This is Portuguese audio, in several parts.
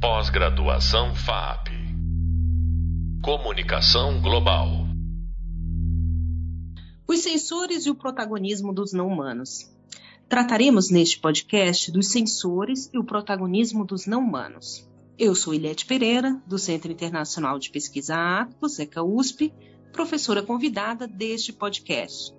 Pós-graduação FAP. Comunicação Global. Os sensores e o protagonismo dos não-humanos. Trataremos neste podcast dos sensores e o protagonismo dos não-humanos. Eu sou Ilete Pereira, do Centro Internacional de Pesquisa Atos, ECA USP, professora convidada deste podcast.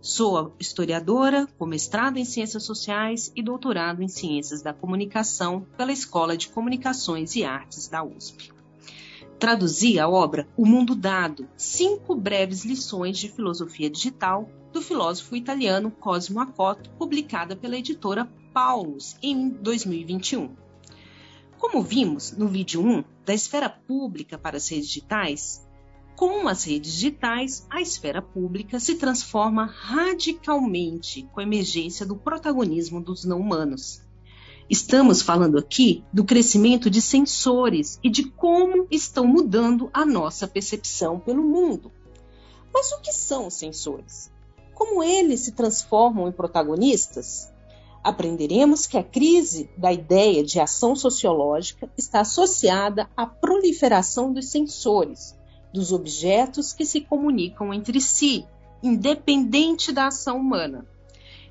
Sou historiadora, com mestrado em Ciências Sociais e doutorado em Ciências da Comunicação pela Escola de Comunicações e Artes da USP. Traduzi a obra O Mundo Dado, cinco breves lições de filosofia digital do filósofo italiano Cosimo Acotto, publicada pela editora Paulus em 2021. Como vimos no vídeo 1 da esfera pública para as redes digitais, com as redes digitais, a esfera pública se transforma radicalmente com a emergência do protagonismo dos não-humanos. Estamos falando aqui do crescimento de sensores e de como estão mudando a nossa percepção pelo mundo. Mas o que são os sensores? Como eles se transformam em protagonistas? Aprenderemos que a crise da ideia de ação sociológica está associada à proliferação dos sensores, dos objetos que se comunicam entre si, independente da ação humana.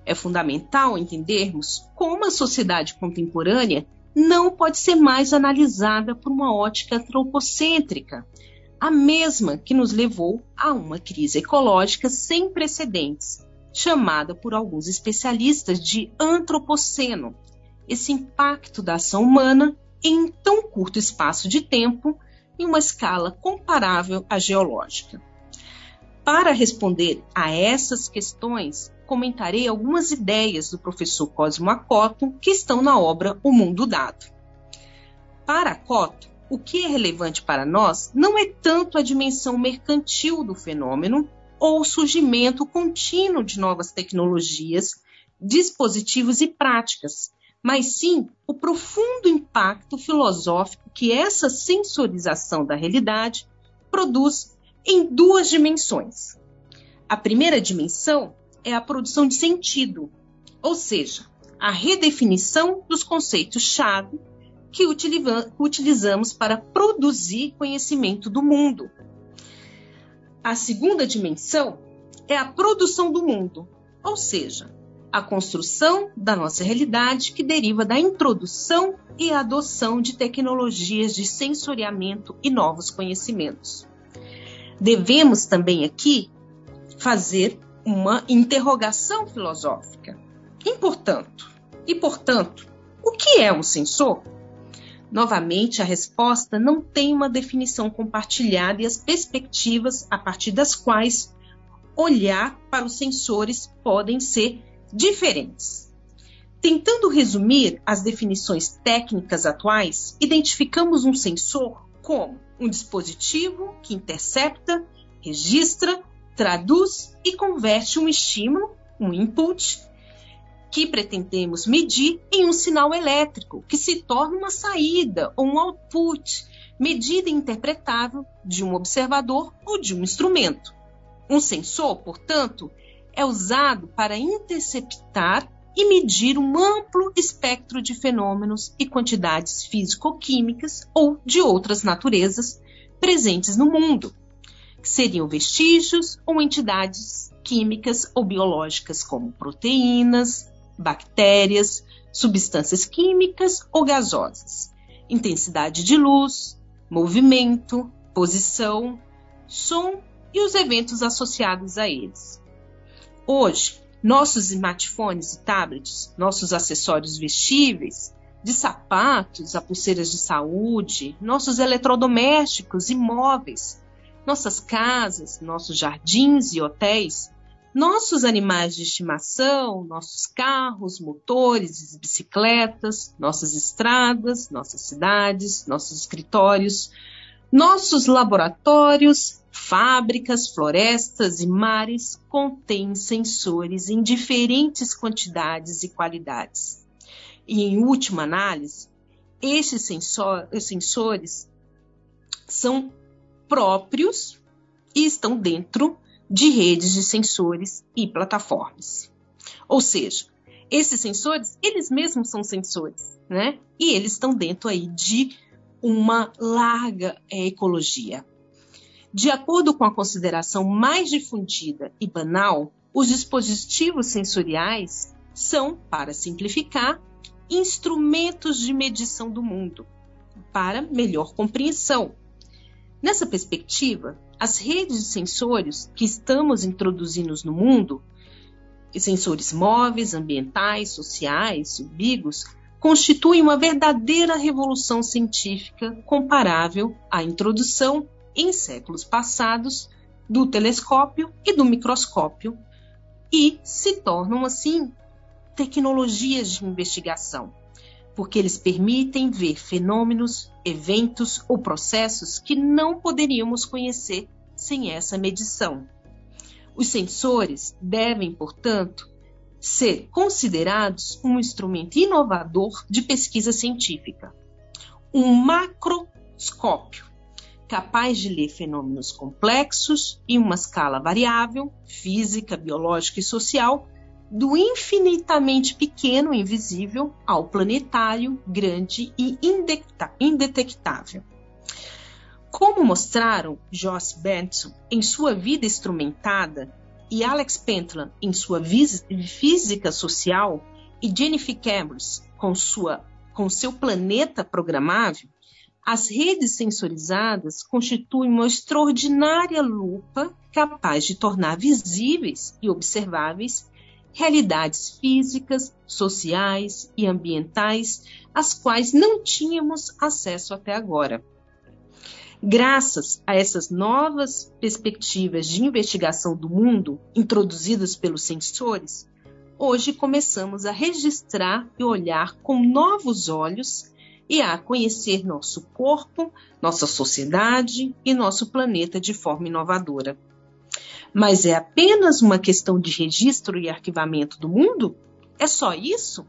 É fundamental entendermos como a sociedade contemporânea não pode ser mais analisada por uma ótica antropocêntrica, a mesma que nos levou a uma crise ecológica sem precedentes, chamada por alguns especialistas de antropoceno. Esse impacto da ação humana em tão curto espaço de tempo em uma escala comparável à geológica. Para responder a essas questões, comentarei algumas ideias do professor Cosmo Acoto que estão na obra O Mundo Dado. Para Acoto, o que é relevante para nós não é tanto a dimensão mercantil do fenômeno ou o surgimento contínuo de novas tecnologias, dispositivos e práticas, mas sim o profundo impacto filosófico que essa sensorização da realidade produz em duas dimensões. A primeira dimensão é a produção de sentido, ou seja, a redefinição dos conceitos-chave que utilizamos para produzir conhecimento do mundo. A segunda dimensão é a produção do mundo, ou seja, a construção da nossa realidade que deriva da introdução e adoção de tecnologias de sensoriamento e novos conhecimentos. Devemos também aqui fazer uma interrogação filosófica. E portanto, e portanto, o que é um sensor? Novamente, a resposta não tem uma definição compartilhada e as perspectivas a partir das quais olhar para os sensores podem ser diferentes. Tentando resumir as definições técnicas atuais, identificamos um sensor como um dispositivo que intercepta, registra, traduz e converte um estímulo, um input, que pretendemos medir em um sinal elétrico, que se torna uma saída ou um output, medida interpretável de um observador ou de um instrumento. Um sensor, portanto, é usado para interceptar e medir um amplo espectro de fenômenos e quantidades físico-químicas ou de outras naturezas presentes no mundo, que seriam vestígios ou entidades químicas ou biológicas como proteínas, bactérias, substâncias químicas ou gasosas, intensidade de luz, movimento, posição, som e os eventos associados a eles. Hoje, nossos smartphones e tablets, nossos acessórios vestíveis, de sapatos a pulseiras de saúde, nossos eletrodomésticos e móveis, nossas casas, nossos jardins e hotéis, nossos animais de estimação, nossos carros, motores bicicletas, nossas estradas, nossas cidades, nossos escritórios, nossos laboratórios, Fábricas, florestas e mares contêm sensores em diferentes quantidades e qualidades. E, em última análise, esses sensor, sensores são próprios e estão dentro de redes de sensores e plataformas. Ou seja, esses sensores, eles mesmos são sensores, né? E eles estão dentro aí de uma larga ecologia. De acordo com a consideração mais difundida e banal, os dispositivos sensoriais são, para simplificar, instrumentos de medição do mundo, para melhor compreensão. Nessa perspectiva, as redes de sensores que estamos introduzindo no mundo, sensores móveis, ambientais, sociais, ubigos, constituem uma verdadeira revolução científica comparável à introdução, em séculos passados, do telescópio e do microscópio, e se tornam, assim, tecnologias de investigação, porque eles permitem ver fenômenos, eventos ou processos que não poderíamos conhecer sem essa medição. Os sensores devem, portanto, ser considerados um instrumento inovador de pesquisa científica. Um macroscópio capaz de ler fenômenos complexos em uma escala variável, física, biológica e social, do infinitamente pequeno invisível ao planetário, grande e indetectável. Como mostraram Joss Benson em sua vida instrumentada e Alex Pentland em sua física social e Jennifer Cameron com, com seu planeta programável, as redes sensorizadas constituem uma extraordinária lupa capaz de tornar visíveis e observáveis realidades físicas, sociais e ambientais às quais não tínhamos acesso até agora. Graças a essas novas perspectivas de investigação do mundo introduzidas pelos sensores, hoje começamos a registrar e olhar com novos olhos e a conhecer nosso corpo, nossa sociedade e nosso planeta de forma inovadora. Mas é apenas uma questão de registro e arquivamento do mundo? É só isso?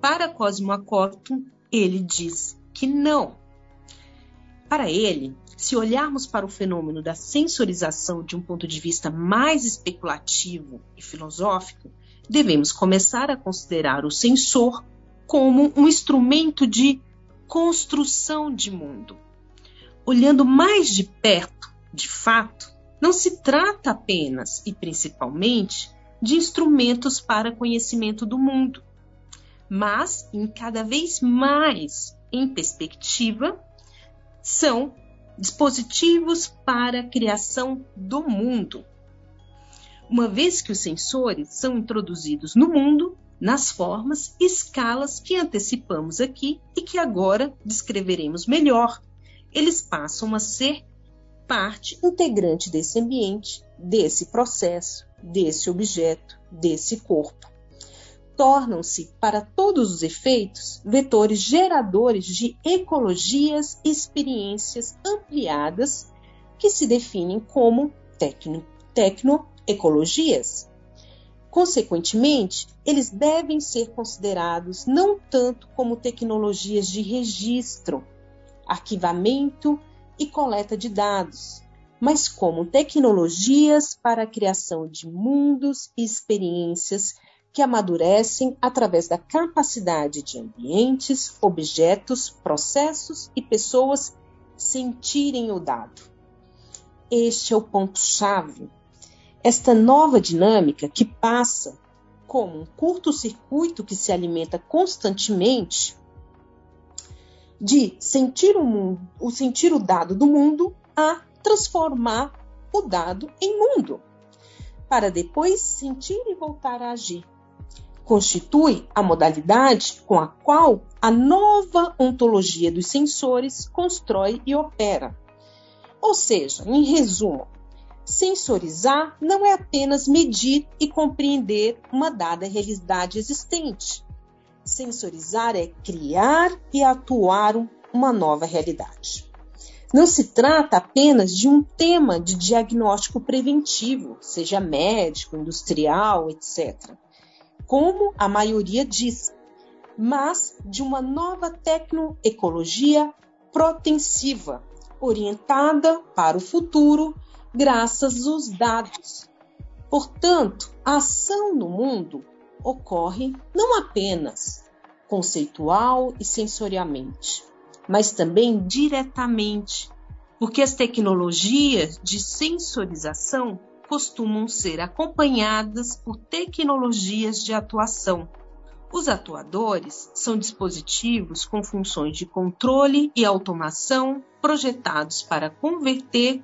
Para Cosmo Acóton, ele diz que não. Para ele, se olharmos para o fenômeno da sensorização de um ponto de vista mais especulativo e filosófico, devemos começar a considerar o sensor como um instrumento de construção de mundo. Olhando mais de perto, de fato, não se trata apenas e principalmente de instrumentos para conhecimento do mundo, mas em cada vez mais em perspectiva são dispositivos para a criação do mundo. Uma vez que os sensores são introduzidos no mundo nas formas e escalas que antecipamos aqui e que agora descreveremos melhor, eles passam a ser parte integrante desse ambiente, desse processo, desse objeto, desse corpo tornam-se, para todos os efeitos, vetores geradores de ecologias e experiências ampliadas que se definem como tecno, tecnoecologias. Consequentemente, eles devem ser considerados não tanto como tecnologias de registro, arquivamento e coleta de dados, mas como tecnologias para a criação de mundos e experiências que amadurecem através da capacidade de ambientes, objetos, processos e pessoas sentirem o dado. Este é o ponto-chave. Esta nova dinâmica que passa como um curto-circuito que se alimenta constantemente de sentir o mundo, o sentir o dado do mundo a transformar o dado em mundo, para depois sentir e voltar a agir constitui a modalidade com a qual a nova ontologia dos sensores constrói e opera. Ou seja, em resumo, sensorizar não é apenas medir e compreender uma dada realidade existente. Sensorizar é criar e atuar uma nova realidade. Não se trata apenas de um tema de diagnóstico preventivo, seja médico, industrial, etc como a maioria diz, mas de uma nova tecnoecologia protensiva, orientada para o futuro, graças aos dados. Portanto, a ação no mundo ocorre não apenas conceitual e sensorialmente, mas também diretamente, porque as tecnologias de sensorização costumam ser acompanhadas por tecnologias de atuação. Os atuadores são dispositivos com funções de controle e automação projetados para converter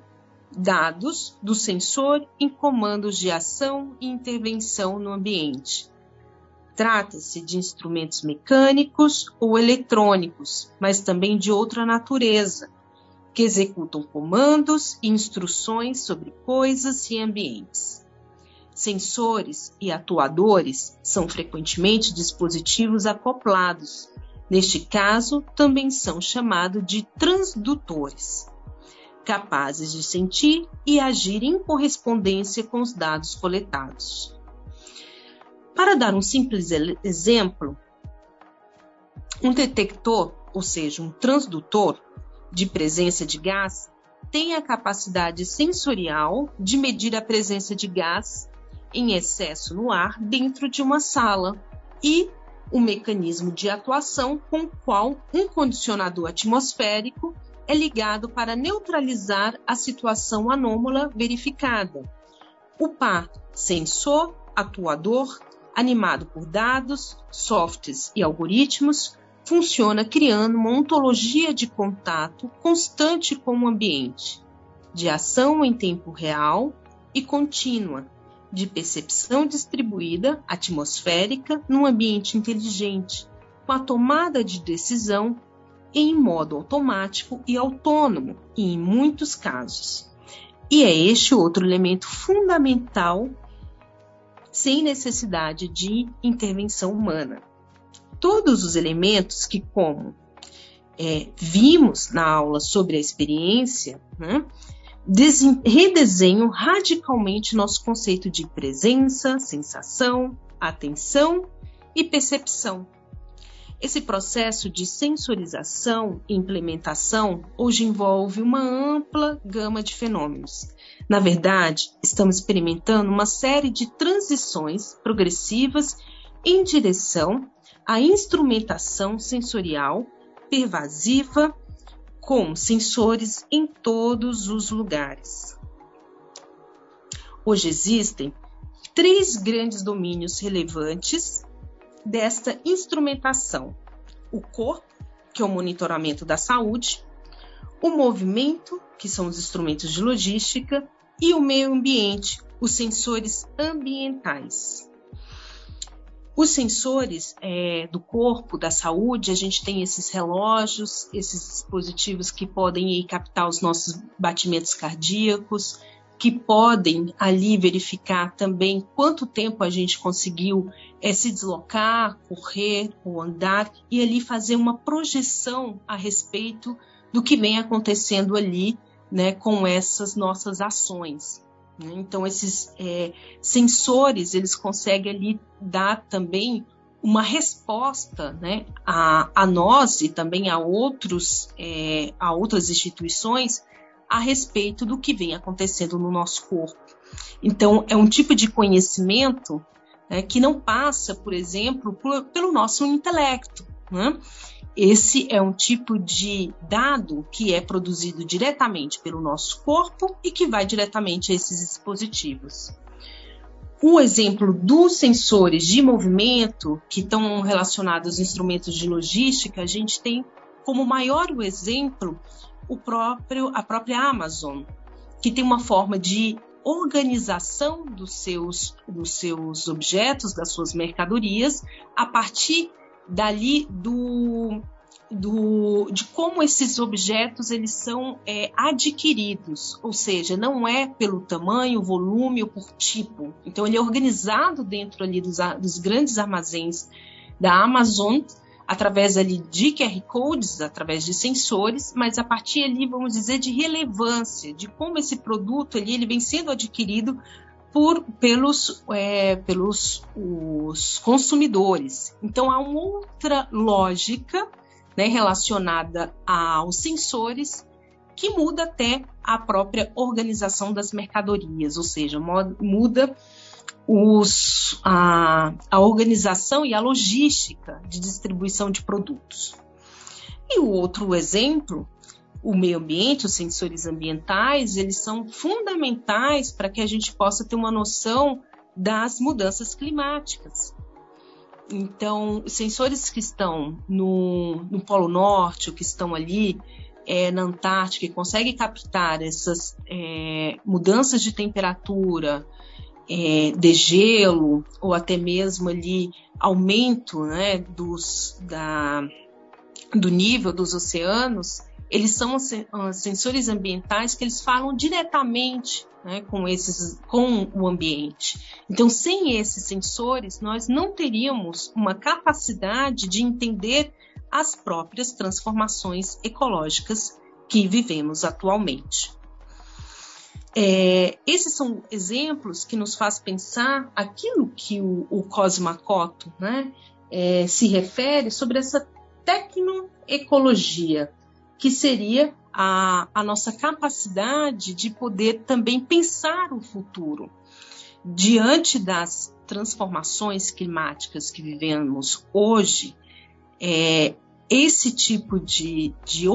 dados do sensor em comandos de ação e intervenção no ambiente. Trata-se de instrumentos mecânicos ou eletrônicos, mas também de outra natureza, que executam comandos e instruções sobre coisas e ambientes. Sensores e atuadores são frequentemente dispositivos acoplados. Neste caso, também são chamados de transdutores, capazes de sentir e agir em correspondência com os dados coletados. Para dar um simples exemplo, um detector, ou seja, um transdutor, de presença de gás tem a capacidade sensorial de medir a presença de gás em excesso no ar dentro de uma sala e o mecanismo de atuação com o qual um condicionador atmosférico é ligado para neutralizar a situação anômala verificada. O par sensor-atuador, animado por dados, softs e algoritmos, funciona criando uma ontologia de contato constante com o ambiente, de ação em tempo real e contínua, de percepção distribuída atmosférica num ambiente inteligente, com a tomada de decisão em modo automático e autônomo, em muitos casos. E é este outro elemento fundamental, sem necessidade de intervenção humana todos os elementos que, como é, vimos na aula sobre a experiência, né, redesenham radicalmente nosso conceito de presença, sensação, atenção e percepção. Esse processo de sensorização e implementação hoje envolve uma ampla gama de fenômenos. Na verdade, estamos experimentando uma série de transições progressivas em direção a instrumentação sensorial pervasiva com sensores em todos os lugares. Hoje existem três grandes domínios relevantes desta instrumentação: o corpo, que é o monitoramento da saúde, o movimento, que são os instrumentos de logística, e o meio ambiente, os sensores ambientais. Os sensores é, do corpo, da saúde, a gente tem esses relógios, esses dispositivos que podem captar os nossos batimentos cardíacos, que podem ali verificar também quanto tempo a gente conseguiu é, se deslocar, correr ou andar, e ali fazer uma projeção a respeito do que vem acontecendo ali né, com essas nossas ações. Né? Então, esses é, sensores, eles conseguem ali dar também uma resposta né, a, a nós e também a, outros, é, a outras instituições a respeito do que vem acontecendo no nosso corpo. Então, é um tipo de conhecimento né, que não passa, por exemplo, por, pelo nosso intelecto. Né? Esse é um tipo de dado que é produzido diretamente pelo nosso corpo e que vai diretamente a esses dispositivos. O exemplo dos sensores de movimento que estão relacionados aos instrumentos de logística, a gente tem como maior exemplo o próprio, a própria Amazon, que tem uma forma de organização dos seus, dos seus objetos, das suas mercadorias, a partir dali do, do, de como esses objetos eles são é, adquiridos, ou seja, não é pelo tamanho, volume ou por tipo. Então ele é organizado dentro ali dos, dos grandes armazéns da Amazon através ali de QR codes, através de sensores, mas a partir ali vamos dizer de relevância, de como esse produto ali ele vem sendo adquirido por, pelos, é, pelos os consumidores. Então há uma outra lógica né, relacionada aos sensores que muda até a própria organização das mercadorias, ou seja, muda os, a, a organização e a logística de distribuição de produtos. E o outro exemplo, o meio ambiente, os sensores ambientais, eles são fundamentais para que a gente possa ter uma noção das mudanças climáticas. Então, os sensores que estão no, no Polo Norte, ou que estão ali é, na Antártica, que conseguem captar essas é, mudanças de temperatura, é, de gelo, ou até mesmo ali aumento né, dos, da, do nível dos oceanos, eles são sensores ambientais que eles falam diretamente né, com, esses, com o ambiente. Então, sem esses sensores, nós não teríamos uma capacidade de entender as próprias transformações ecológicas que vivemos atualmente. É, esses são exemplos que nos faz pensar aquilo que o, o Cosmacoto né, é, se refere sobre essa tecnoecologia, que seria a, a nossa capacidade de poder também pensar o futuro. Diante das transformações climáticas que vivemos hoje, é, esse tipo de, de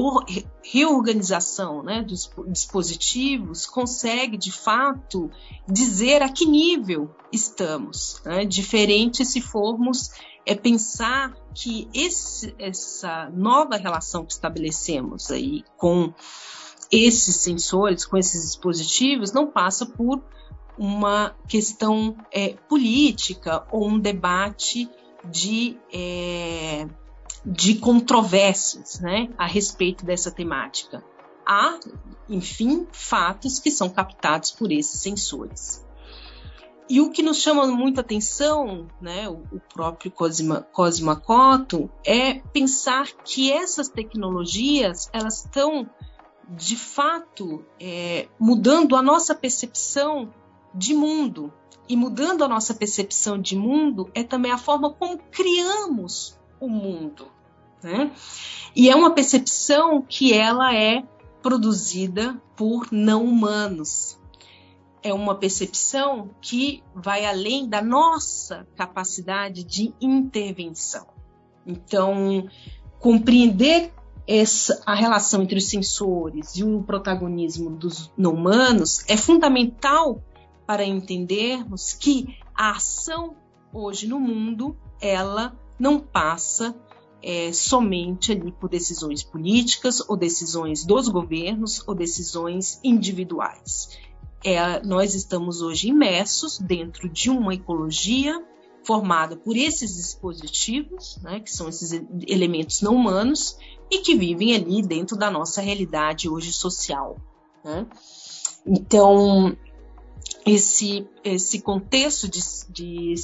reorganização né, dos dispositivos consegue, de fato, dizer a que nível estamos, né, diferente se formos é pensar que esse, essa nova relação que estabelecemos aí com esses sensores, com esses dispositivos, não passa por uma questão é, política ou um debate de, é, de controvérsias né, a respeito dessa temática. Há, enfim, fatos que são captados por esses sensores. E o que nos chama muita atenção, né, o, próprio Cosima, Cosima Cotto, é pensar que essas tecnologias elas estão de fato é, mudando a nossa percepção de mundo. E mudando a nossa percepção de mundo é também a forma como criamos o mundo. Né? E é uma percepção que ela é produzida por não humanos é uma percepção que vai além da nossa capacidade de intervenção. Então, compreender essa, a relação entre os sensores e o protagonismo dos não humanos é fundamental para entendermos que a ação hoje no mundo ela não passa é, somente ali por decisões políticas ou decisões dos governos ou decisões individuais é, nós estamos hoje imersos dentro de uma ecologia formada por esses dispositivos, né, que são esses elementos não humanos, e que vivem ali dentro da nossa realidade hoje social. Né? Então, esse, esse contexto de, de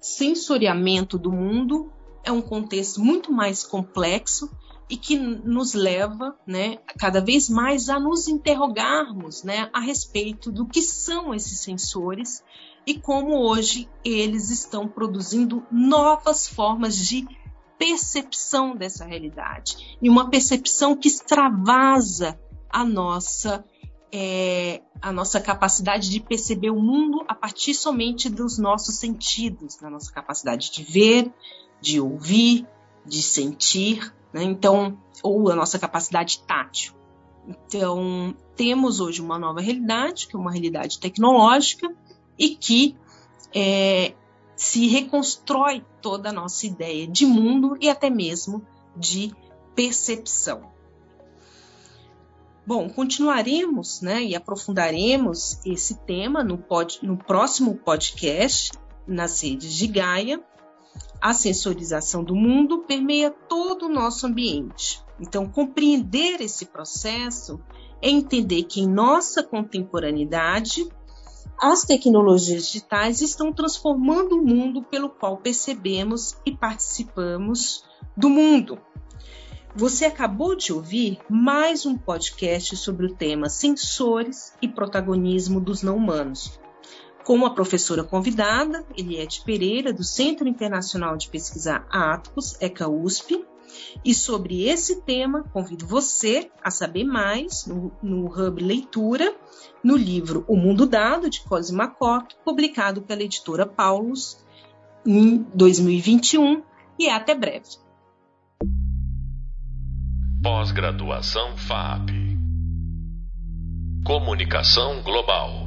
sensoriamento do mundo é um contexto muito mais complexo e que nos leva, né, cada vez mais a nos interrogarmos, né, a respeito do que são esses sensores e como hoje eles estão produzindo novas formas de percepção dessa realidade. E uma percepção que extravasa a nossa é, a nossa capacidade de perceber o mundo a partir somente dos nossos sentidos, da nossa capacidade de ver, de ouvir, de sentir, né? Então, ou a nossa capacidade tátil. Então, temos hoje uma nova realidade, que é uma realidade tecnológica, e que é, se reconstrói toda a nossa ideia de mundo e até mesmo de percepção. Bom, continuaremos né, e aprofundaremos esse tema no, pod, no próximo podcast nas redes de Gaia a sensorização do mundo permeia todo o nosso ambiente. Então, compreender esse processo é entender que em nossa contemporaneidade, as tecnologias digitais estão transformando o mundo pelo qual percebemos e participamos do mundo. Você acabou de ouvir mais um podcast sobre o tema sensores e protagonismo dos não humanos, com a professora convidada, Eliette Pereira, do Centro Internacional de Pesquisa Atos, ECA USP. E sobre esse tema, convido você a saber mais no, no Hub Leitura, no livro O Mundo Dado, de Cosima Cotto, publicado pela editora Paulus em 2021. E até breve. Pós-graduação FAP. Comunicação Global.